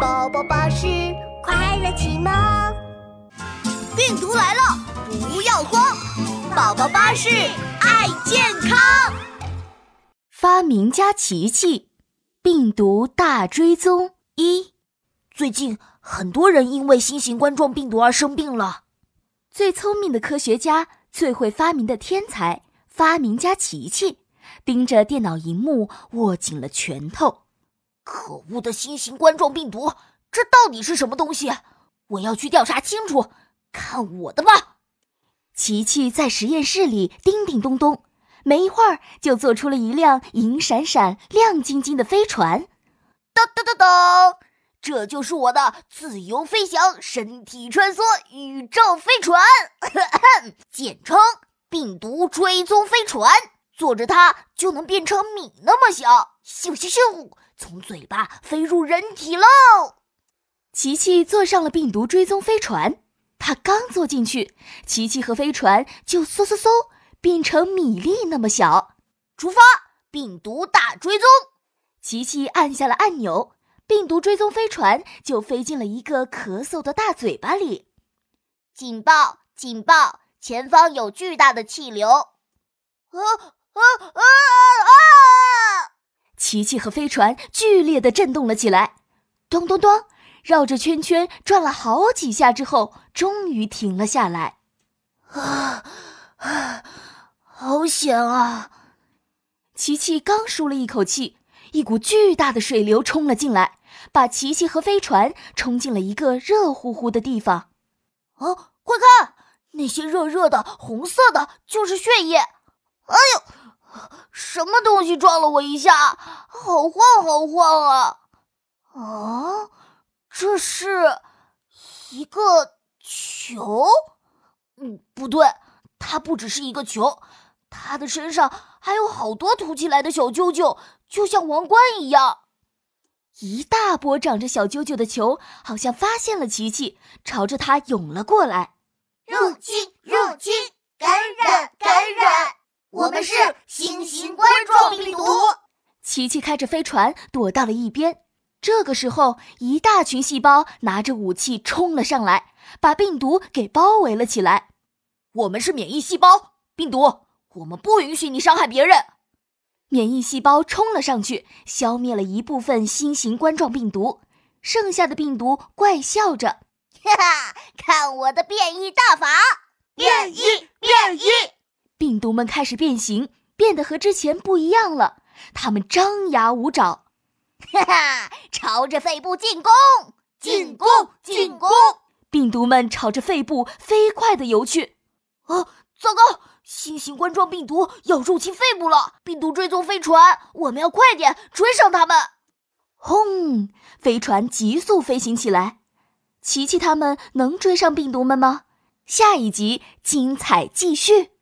宝宝巴士快乐启蒙。病毒来了，不要慌！宝宝巴士爱健康。发明家琪琪，病毒大追踪一。最近很多人因为新型冠状病毒而生病了。最聪明的科学家，最会发明的天才，发明家琪琪，盯着电脑荧幕，握紧了拳头。可恶的新型冠状病毒，这到底是什么东西？我要去调查清楚。看我的吧！琪琪在实验室里叮叮咚咚，没一会儿就做出了一辆银闪闪、亮晶晶的飞船。噔噔噔噔，这就是我的自由飞翔、身体穿梭宇宙飞船，简称病毒追踪飞船。坐着它就能变成米那么小，咻咻咻，从嘴巴飞入人体喽！琪琪坐上了病毒追踪飞船，他刚坐进去，琪琪和飞船就嗖嗖嗖变成米粒那么小。出发，病毒大追踪！琪琪按下了按钮，病毒追踪飞船就飞进了一个咳嗽的大嘴巴里。警报！警报！前方有巨大的气流！啊！啊啊啊！琪琪和飞船剧烈的震动了起来，咚咚咚，绕着圈圈转了好几下之后，终于停了下来。啊啊！好险啊！琪琪刚舒了一口气，一股巨大的水流冲了进来，把琪琪和飞船冲进了一个热乎乎的地方。哦，快看，那些热热的红色的，就是血液！哎呦！什么东西撞了我一下？好晃，好晃啊！啊，这是一个球？嗯，不对，它不只是一个球，它的身上还有好多凸起来的小揪揪，就像王冠一样。一大波长着小揪揪的球，好像发现了琪琪，朝着它涌了过来。入侵！入侵！感染！感染！我们是新型冠状病毒。琪琪开着飞船躲到了一边。这个时候，一大群细胞拿着武器冲了上来，把病毒给包围了起来。我们是免疫细胞，病毒，我们不允许你伤害别人。免疫细胞冲了上去，消灭了一部分新型冠状病毒，剩下的病毒怪笑着：“哈哈，看我的变异大法！变异，变异！”毒们开始变形，变得和之前不一样了。它们张牙舞爪，哈哈，朝着肺部进攻，进攻，进攻！病毒们朝着肺部飞快地游去。哦，糟糕！新型冠状病毒要入侵肺部了！病毒追踪飞船，我们要快点追上他们！轰！飞船急速飞行起来。琪琪他们能追上病毒们吗？下一集精彩继续。